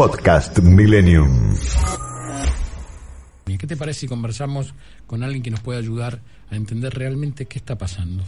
Podcast Millennium. ¿Qué te parece si conversamos con alguien que nos pueda ayudar a entender realmente qué está pasando?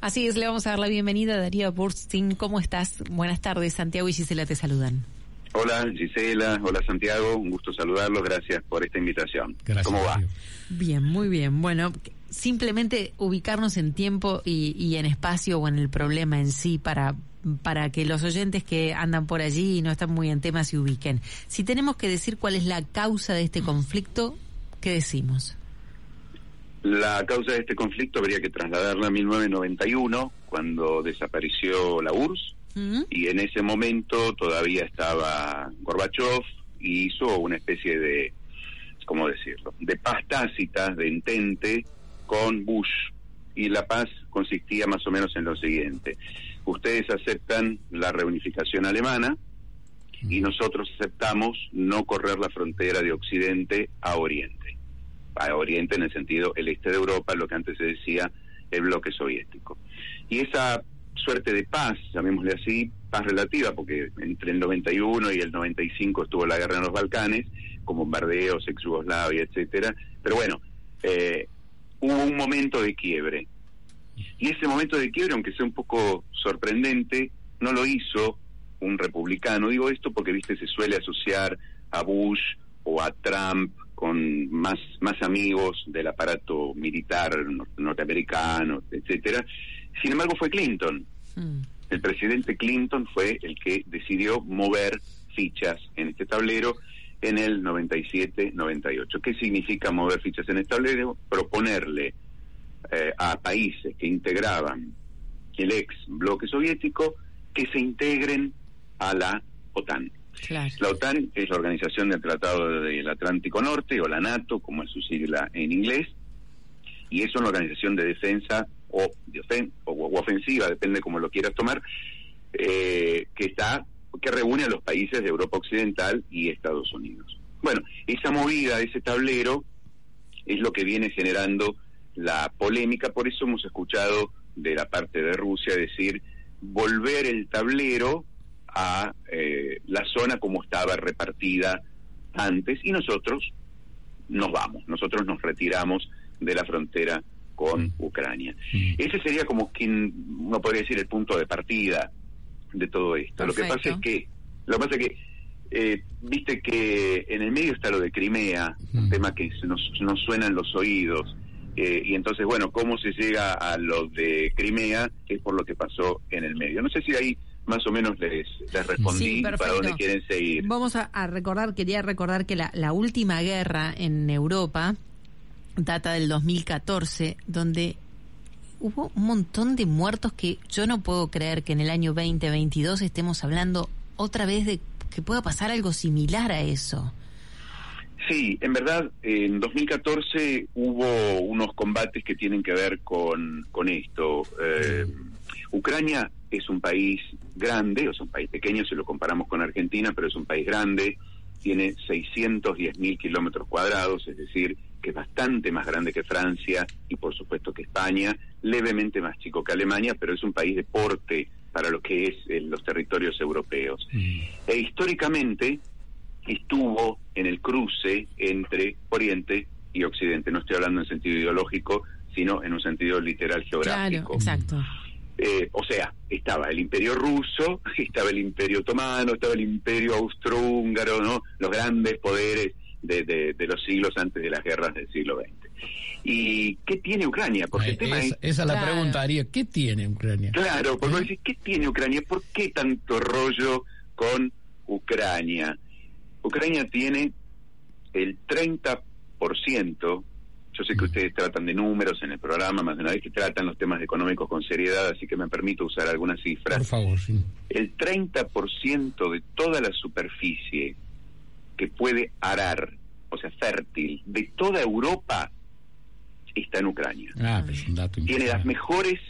Así es, le vamos a dar la bienvenida a Darío Burstin. ¿Cómo estás? Buenas tardes, Santiago y Gisela te saludan. Hola Gisela, hola Santiago, un gusto saludarlos, gracias por esta invitación. Gracias, ¿Cómo va? Bien, muy bien. Bueno, simplemente ubicarnos en tiempo y, y en espacio o en el problema en sí para para que los oyentes que andan por allí y no están muy en tema se ubiquen. Si tenemos que decir cuál es la causa de este conflicto, ¿qué decimos? La causa de este conflicto habría que trasladarla a 1991, cuando desapareció la URSS, y en ese momento todavía estaba Gorbachev y hizo una especie de, ¿cómo decirlo?, de paz tácita, de entente con Bush. Y la paz consistía más o menos en lo siguiente. Ustedes aceptan la reunificación alemana y nosotros aceptamos no correr la frontera de Occidente a Oriente. A Oriente en el sentido el este de Europa, lo que antes se decía el bloque soviético. Y esa suerte de paz, llamémosle así, paz relativa, porque entre el 91 y el 95 estuvo la guerra en los Balcanes, con bombardeos, ex Yugoslavia, etcétera. Pero bueno, eh, hubo un momento de quiebre. Y ese momento de quiebre, aunque sea un poco sorprendente, no lo hizo un republicano. Digo esto porque, viste, se suele asociar a Bush o a Trump con más, más amigos del aparato militar nor- norteamericano, etcétera. Sin embargo, fue Clinton. Mm. El presidente Clinton fue el que decidió mover fichas en este tablero en el 97-98. ¿Qué significa mover fichas en el tablero? Proponerle eh, a países que integraban el ex bloque soviético que se integren a la OTAN. Claro. La OTAN es la Organización del Tratado del Atlántico Norte, o la NATO, como es su sigla en inglés, y es una organización de defensa o, de ofen- o, o ofensiva, depende cómo lo quieras tomar, eh, que está que reúne a los países de Europa Occidental y Estados Unidos. Bueno, esa movida, ese tablero, es lo que viene generando la polémica, por eso hemos escuchado de la parte de Rusia decir volver el tablero a eh, la zona como estaba repartida antes y nosotros nos vamos, nosotros nos retiramos de la frontera con Mm. Ucrania. Mm. Ese sería como quien uno podría decir el punto de partida de todo esto. Lo que pasa es que, lo que pasa es que, eh, viste que en el medio está lo de Crimea, un Mm. tema que se nos, nos suena en los oídos. Eh, y entonces, bueno, ¿cómo se llega a lo de Crimea? Que es por lo que pasó en el medio. No sé si ahí más o menos les, les respondí Sí, para dónde quieren seguir. Vamos a, a recordar, quería recordar que la, la última guerra en Europa data del 2014, donde hubo un montón de muertos que yo no puedo creer que en el año 2022 estemos hablando otra vez de que pueda pasar algo similar a eso. Sí, en verdad, en 2014 hubo unos combates que tienen que ver con, con esto. Eh, Ucrania es un país grande, o es un país pequeño si lo comparamos con Argentina, pero es un país grande, tiene 610 mil kilómetros cuadrados, es decir, que es bastante más grande que Francia y por supuesto que España, levemente más chico que Alemania, pero es un país de porte para lo que es eh, los territorios europeos. Mm. E históricamente estuvo en el cruce entre Oriente y Occidente. No estoy hablando en sentido ideológico, sino en un sentido literal geográfico. Claro, exacto. Eh, o sea, estaba el imperio ruso, estaba el imperio otomano, estaba el imperio austrohúngaro, ¿no? Los grandes poderes de, de- de los siglos antes de las guerras del siglo XX. ¿Y qué tiene Ucrania? Porque el Eh, tema esa, es... esa es la Claro. pregunta, Darío. ¿Qué tiene Ucrania? Claro, porque vos decís, ¿qué tiene Ucrania? ¿Por qué tanto rollo con Ucrania? Ucrania tiene el 30%, Yo sé que ustedes tratan de números en el programa, más de una vez que tratan los temas económicos con seriedad, así que me permito usar algunas cifras. Por favor, sí. El 30% de toda la superficie que puede arar, o sea, fértil, de toda Europa, está en Ucrania. Ah, es un dato Tiene las mejores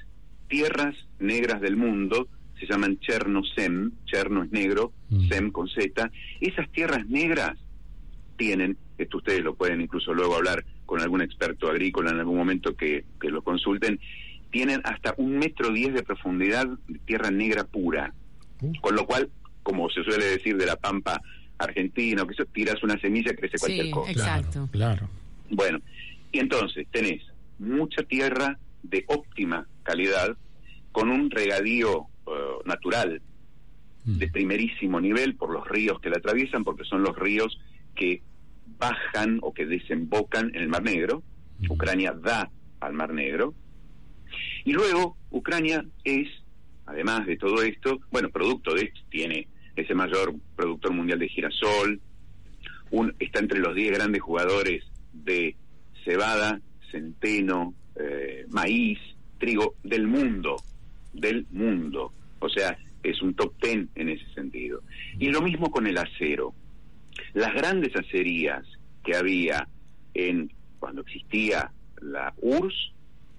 tierras negras del mundo, se llaman Chernosem, Cherno es negro, Mm. Sem con Z. Esas tierras negras tienen, esto ustedes lo pueden incluso luego hablar con algún experto agrícola en algún momento que, que lo consulten, tienen hasta un metro diez de profundidad de tierra negra pura. Uh. Con lo cual, como se suele decir de la pampa argentina, o que eso, tiras una semilla, crece cualquier Sí, cosa. exacto. Claro. Bueno, y entonces tenés mucha tierra de óptima calidad, con un regadío eh, natural Mm. de primerísimo nivel por los ríos que la atraviesan, porque son los ríos que bajan o que desembocan en el Mar Negro. Mm. Ucrania da al Mar Negro. Y luego Ucrania es, además de todo esto, bueno, producto de esto, tiene ese mayor productor mundial de girasol, un, está entre los 10 grandes jugadores de cebada, centeno, eh, maíz, trigo del mundo, del mundo. O sea, es un top 10 en ese sentido. Y lo mismo con el acero. Las grandes acerías que había en cuando existía la URSS,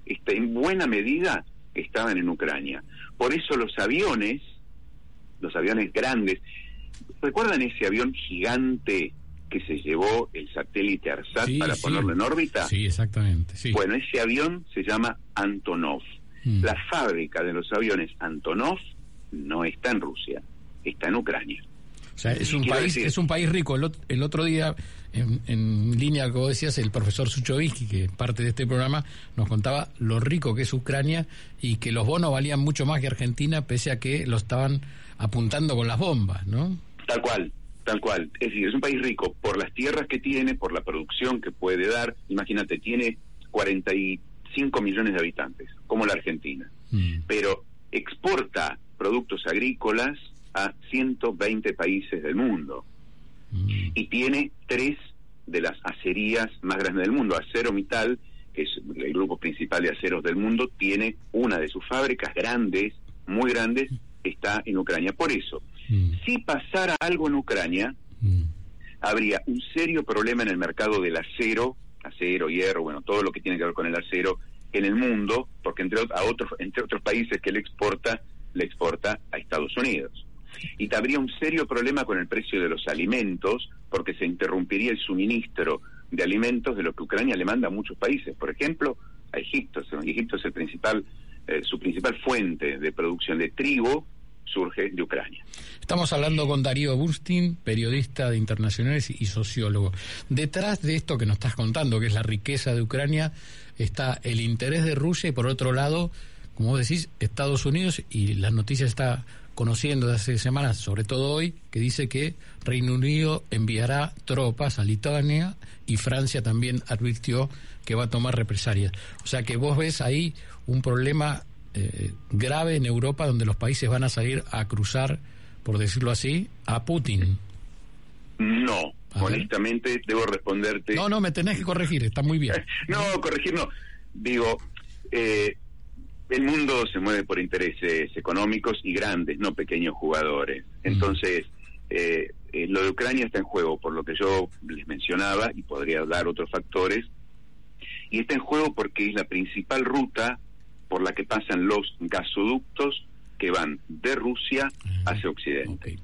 este, en buena medida estaban en Ucrania. Por eso los aviones, los aviones grandes, ¿recuerdan ese avión gigante que se llevó el satélite ARSAT Sí, para sí. ponerlo en órbita? Sí, exactamente. Sí. Bueno, ese avión se llama Antonov. Mm. La fábrica de los aviones Antonov no está en Rusia, está en Ucrania. O sea, es un Quiero país, decir- es un país rico. El, ot- el otro día, en, en línea vos decías, el profesor Suchovsky, que es parte de este programa, nos contaba lo rico que es Ucrania y que los bonos valían mucho más que Argentina, pese a que lo estaban apuntando con las bombas, ¿no? Tal cual, tal cual. Es decir, es un país rico por las tierras que tiene, por la producción que puede dar. Imagínate, tiene 45 millones de habitantes, como la Argentina, Mm. pero exporta productos agrícolas a 120 países del mundo Mm. y tiene tres de las acerías más grandes del mundo. Acero Mital, que es el grupo principal de aceros del mundo, tiene una de sus fábricas grandes, muy grandes, está en Ucrania. Por eso, Mm. si pasara algo en Ucrania, habría un serio problema en el mercado del acero, acero, hierro, bueno, todo lo que tiene que ver con el acero en el mundo, porque entre, a otros, entre otros países que le exporta, le exporta a Estados Unidos. Y habría un serio problema con el precio de los alimentos, porque se interrumpiría el suministro de alimentos de lo que Ucrania le manda a muchos países, por ejemplo, a Egipto. Egipto es el principal, eh, su principal fuente de producción de trigo, surge de Ucrania. Estamos hablando con Darío Burstin, periodista de internacionales y sociólogo. Detrás de esto que nos estás contando, que es la riqueza de Ucrania, está el interés de Rusia y por otro lado, como decís, Estados Unidos y las noticias está conociendo de hace semanas, sobre todo hoy, que dice que Reino Unido enviará tropas a Lituania y Francia también advirtió que va a tomar represalias. O sea que vos ves ahí un problema eh, grave en Europa donde los países van a salir a cruzar, por decirlo así, a Putin. No, A ver. honestamente debo responderte. No, no, me tenés que corregir, está muy bien. No, corregir no. Digo, eh, el mundo se mueve por intereses económicos y grandes, no pequeños jugadores. Entonces, eh, eh, lo de Ucrania está en juego, por lo que yo les mencionaba, y podría dar otros factores. Y está en juego porque es la principal ruta por la que pasan los gasoductos que van de Rusia hacia Occidente.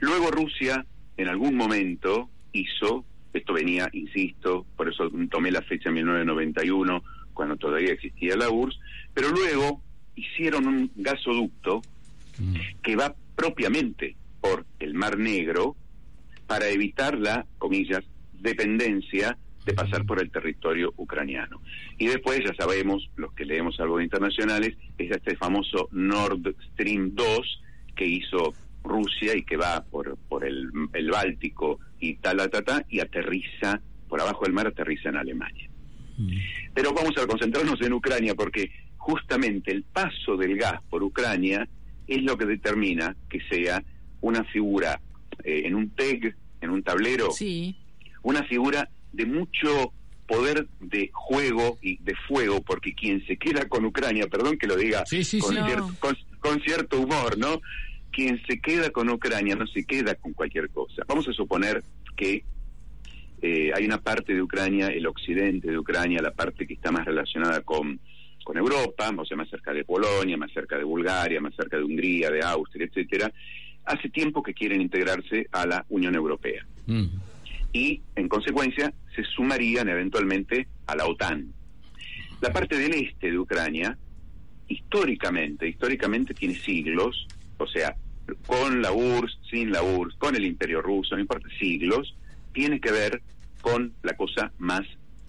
Luego Rusia, en algún momento, hizo, esto venía, insisto, por eso tomé la fecha 1991, cuando todavía existía la URSS, pero luego hicieron un gasoducto Mm. que va propiamente por el Mar Negro para evitar la, comillas, dependencia de pasar por el territorio ucraniano. Y después, ya sabemos, los que leemos algo de internacionales, es este famoso Nord Stream 2 que hizo Rusia y que va por, por el, el Báltico y tal, tal, tal, tal, y aterriza, por abajo del mar aterriza en Alemania. Mm. Pero vamos a concentrarnos en Ucrania porque justamente el paso del gas por Ucrania es lo que determina que sea una figura eh, en un TEG, en un tablero, Sí. una figura de mucho poder de juego y de fuego, porque quien se queda con Ucrania, perdón que lo diga Sí, sí, con, sí. cier- No. con- con cierto humor, ¿no? Quien se queda con Ucrania no se queda con cualquier cosa. Vamos a suponer que eh, hay una parte de Ucrania, el occidente de Ucrania, la parte que está más relacionada con, con Europa, o sea, más cerca de Polonia, más cerca de Bulgaria, más cerca de Hungría, de Austria, etcétera, hace tiempo que quieren integrarse a la Unión Europea Mm. Y, en consecuencia, se sumarían eventualmente a la OTAN. La parte del este de Ucrania, históricamente, históricamente tiene siglos, o sea, con la URSS, sin la URSS, con el Imperio Ruso, no importa, siglos, tiene que ver con la cosa más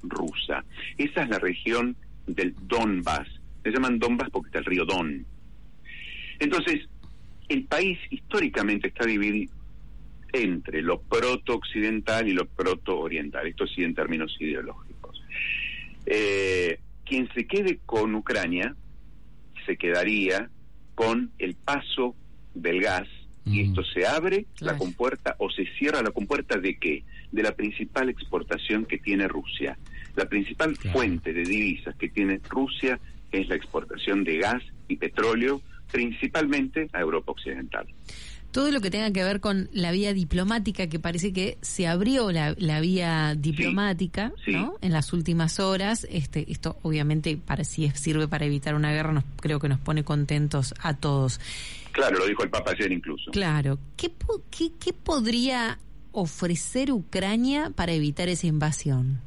rusa. Esa es la región del Donbass. Se llaman Donbass porque está el río Don. Entonces, el país históricamente está dividido entre lo proto-occidental y lo proto-oriental. Esto sí en términos ideológicos. Eh, quien se quede con Ucrania se quedaría con el paso del gas y esto se abre la compuerta o se cierra la compuerta de qué? De la principal exportación que tiene Rusia. La principal Claro. fuente de divisas que tiene Rusia es la exportación de gas y petróleo, principalmente a Europa Occidental. Todo lo que tenga que ver con la vía diplomática, que parece que se abrió la, la vía diplomática, sí. ¿no? En las últimas horas. Este, esto obviamente para si sirve para evitar una guerra, nos, creo que nos pone contentos a todos. Claro, lo dijo el Papa ayer incluso. Claro. ¿Qué, qué, qué podría ofrecer Ucrania para evitar esa invasión?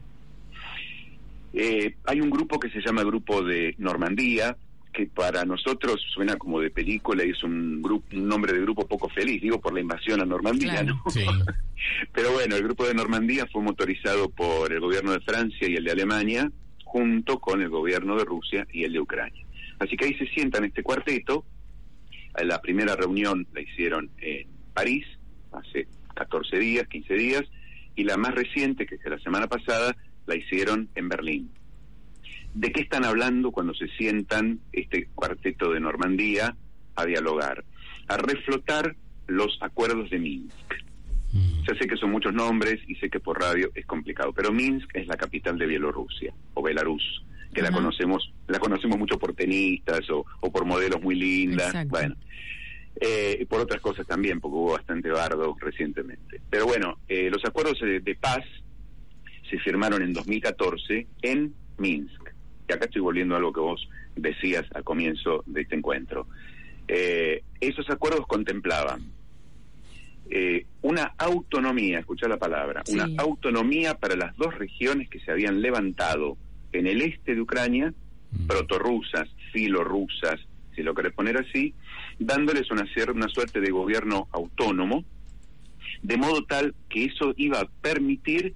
Eh, hay un grupo que se llama Grupo de Normandía, que para nosotros suena como de película y es un, grupo, un nombre de grupo poco feliz, digo por la invasión a Normandía, Claro. ¿no? Sí. Pero bueno, el Grupo de Normandía fue motorizado por el gobierno de Francia y el de Alemania, junto con el gobierno de Rusia y el de Ucrania. Así que ahí se sientan este cuarteto. La primera reunión la hicieron en París, hace 14 días, 15 días, y la más reciente, que es de la semana pasada, la hicieron en Berlín. ¿De qué están hablando cuando se sientan este cuarteto de Normandía a dialogar? A reflotar los acuerdos de Minsk. Mm. Ya sé que son muchos nombres y sé que por radio es complicado, pero Minsk es la capital de Bielorrusia o Belarus, que la conocemos, la conocemos mucho por tenistas o, o por modelos muy lindas, Exacto. bueno, eh, y por otras cosas también, porque hubo bastante bardo recientemente. Pero bueno, eh, los acuerdos de, de paz se firmaron en 2014 en Minsk. Y acá estoy volviendo a algo que vos decías al comienzo de este encuentro. Eh, esos acuerdos contemplaban eh, una autonomía, escucha la palabra, Sí. una autonomía para las dos regiones que se habían levantado en el este de Ucrania, Mm. protorrusas, filorrusas, si lo querés poner así, dándoles una, una suerte de gobierno autónomo, de modo tal que eso iba a permitir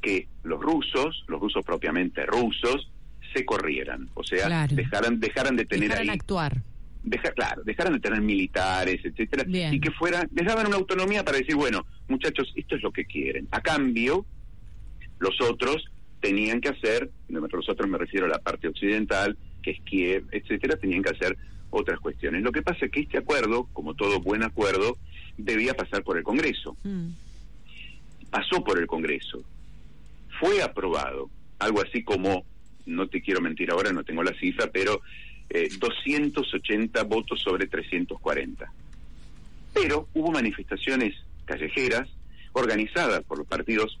que los rusos, los rusos propiamente rusos, se corrieran, o sea, Claro. dejaran, dejaran de tener Dejaran ahí actuar. deja, claro, dejaran de tener militares, etcétera, Bien. y que fuera, les daban una autonomía para decir, bueno, muchachos, esto es lo que quieren. A cambio, los otros tenían que hacer, los otros me refiero a la parte occidental, que es Kiev, etcétera, tenían que hacer otras cuestiones. Lo que pasa es que este acuerdo, como todo buen acuerdo, debía pasar por el Congreso. Mm. Pasó por el Congreso. Fue aprobado. Algo así como, no te quiero mentir ahora, no tengo la cifra, pero eh, 280 votos sobre 340. Pero hubo manifestaciones callejeras organizadas por los partidos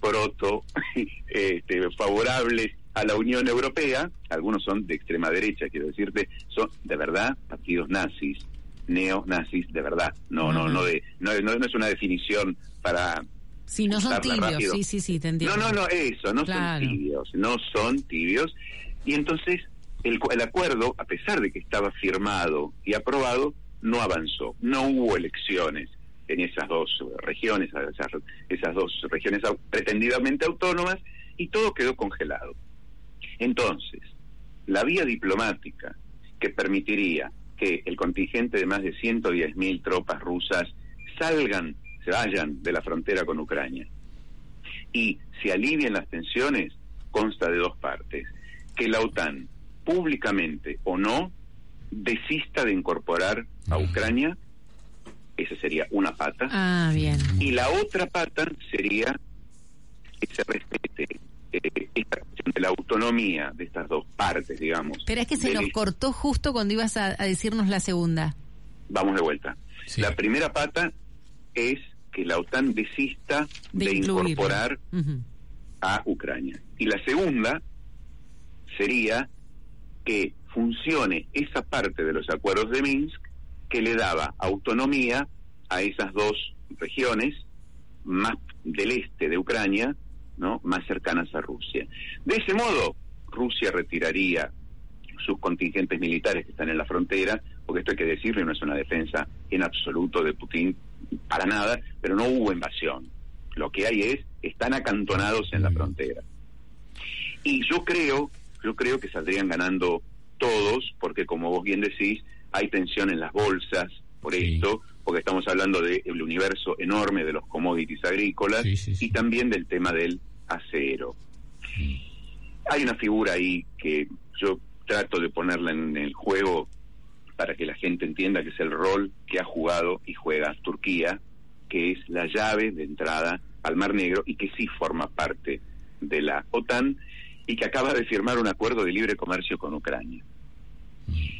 proto este, favorables a la Unión Europea, algunos son de extrema derecha, quiero decirte, son de verdad partidos nazis, neonazis de verdad, no, no, no de, no, no, no es una definición para Sí, no son tibios. rápido. Sí, sí, sí, te entiendo. no, no, no, eso, no Claro. son tibios, no son tibios. Y entonces el, el acuerdo, a pesar de que estaba firmado y aprobado, no avanzó. No hubo elecciones en esas dos regiones, esas, esas dos regiones pretendidamente autónomas, y todo quedó congelado. Entonces, la vía diplomática que permitiría que el contingente de más de 110.000 tropas rusas salgan, se vayan de la frontera con Ucrania y se alivien las tensiones, consta de dos partes. Que la OTAN, públicamente o no, desista de incorporar a Ucrania, esa sería una pata, Ah, bien. y la otra pata sería que se respete eh, esta cuestión de la autonomía de estas dos partes, digamos. Pero es que se nos cortó justo cuando ibas a, a decirnos la segunda. Vamos de vuelta. Sí. La primera pata es que la OTAN desista De incorporar a Ucrania. Y la segunda sería que funcione esa parte de los acuerdos de Minsk que le daba autonomía a esas dos regiones más del este de Ucrania, ¿no? más cercanas a Rusia. De ese modo, Rusia retiraría sus contingentes militares que están en la frontera, porque esto hay que decirlo, y no es una defensa en absoluto de Putin para nada, pero no hubo invasión. Lo que hay es, están acantonados en la frontera. Y yo creo, yo creo que saldrían ganando todos, porque como vos bien decís, hay tensión en las bolsas por Sí. esto, porque estamos hablando del universo enorme de los commodities agrícolas Sí, sí, sí. y también del tema del acero. Hay una figura ahí que yo trato de ponerla en el juego para que la gente entienda que es el rol que ha jugado y juega Turquía, que es la llave de entrada al Mar Negro y que sí forma parte de la OTAN y que acaba de firmar un acuerdo de libre comercio con Ucrania.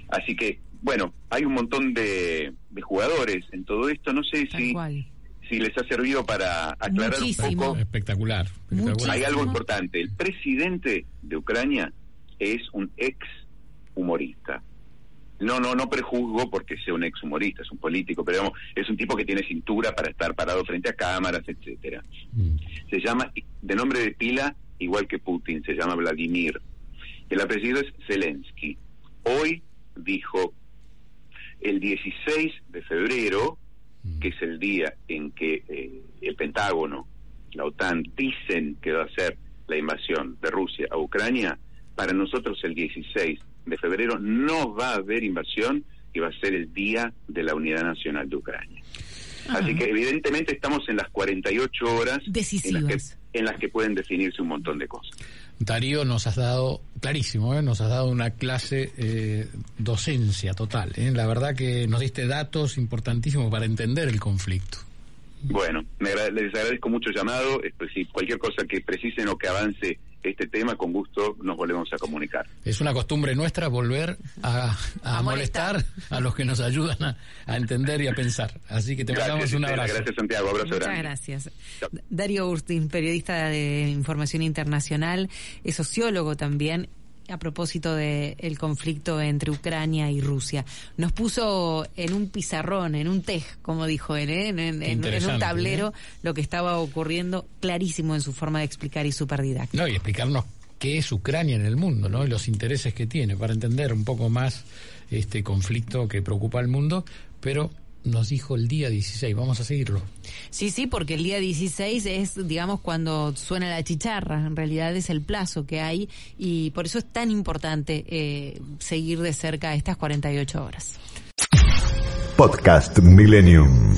Así que, bueno, hay un montón de, de jugadores en todo esto. No sé si, les ha servido para aclarar Muchísimo. un poco. Espectacular. espectacular. Hay algo importante. El presidente de Ucrania es un ex humorista. No, no, no prejuzgo porque sea un ex humorista, es un político, pero digamos, es un tipo que tiene cintura para estar parado frente a cámaras, etcétera. Mm. Se llama, de nombre de pila, igual que Putin, se llama Vladimir. El apellido es Zelensky. Hoy dijo, el 16 de febrero, que es el día en que eh, el Pentágono, la OTAN, dicen que va a ser la invasión de Rusia a Ucrania, para nosotros el 16 de febrero no va a haber invasión y va a ser el día de la unidad nacional de Ucrania. Así que evidentemente estamos en las 48 horas en las, Decisivas. que, en las que pueden definirse un montón de cosas. Darío, nos has dado, clarísimo, ¿eh? nos has dado una clase eh, docencia total. ¿eh? La verdad que nos diste datos importantísimos para entender el conflicto. Bueno, me les agradezco mucho el llamado. pues, si cualquier cosa que precisen o que avance este tema, con gusto nos volvemos a comunicar. Es una costumbre nuestra volver a, a A molestar molestar. a los que nos ayudan a, a entender y a pensar. Así que te mandamos un abrazo. Gracias, Santiago. Abrazo Muchas grande. gracias. Chao. Darío Urstin, periodista de información internacional, es sociólogo también. A propósito del conflicto entre Ucrania y Rusia, nos puso en un pizarrón, en un tej, como dijo él, ¿eh? en, en- en- en un Interesante, tablero, ¿eh? lo que estaba ocurriendo, clarísimo en su forma de explicar y súper didáctico. No, y explicarnos qué es Ucrania en el mundo, ¿no? Y los intereses que tiene para entender un poco más este conflicto que preocupa al mundo, pero nos dijo el día 16, vamos a seguirlo. Sí, sí, porque el día 16 es, digamos, cuando suena la chicharra. En realidad es el plazo que hay y por eso es tan importante eh, seguir de cerca estas 48 horas. Podcast Millennium.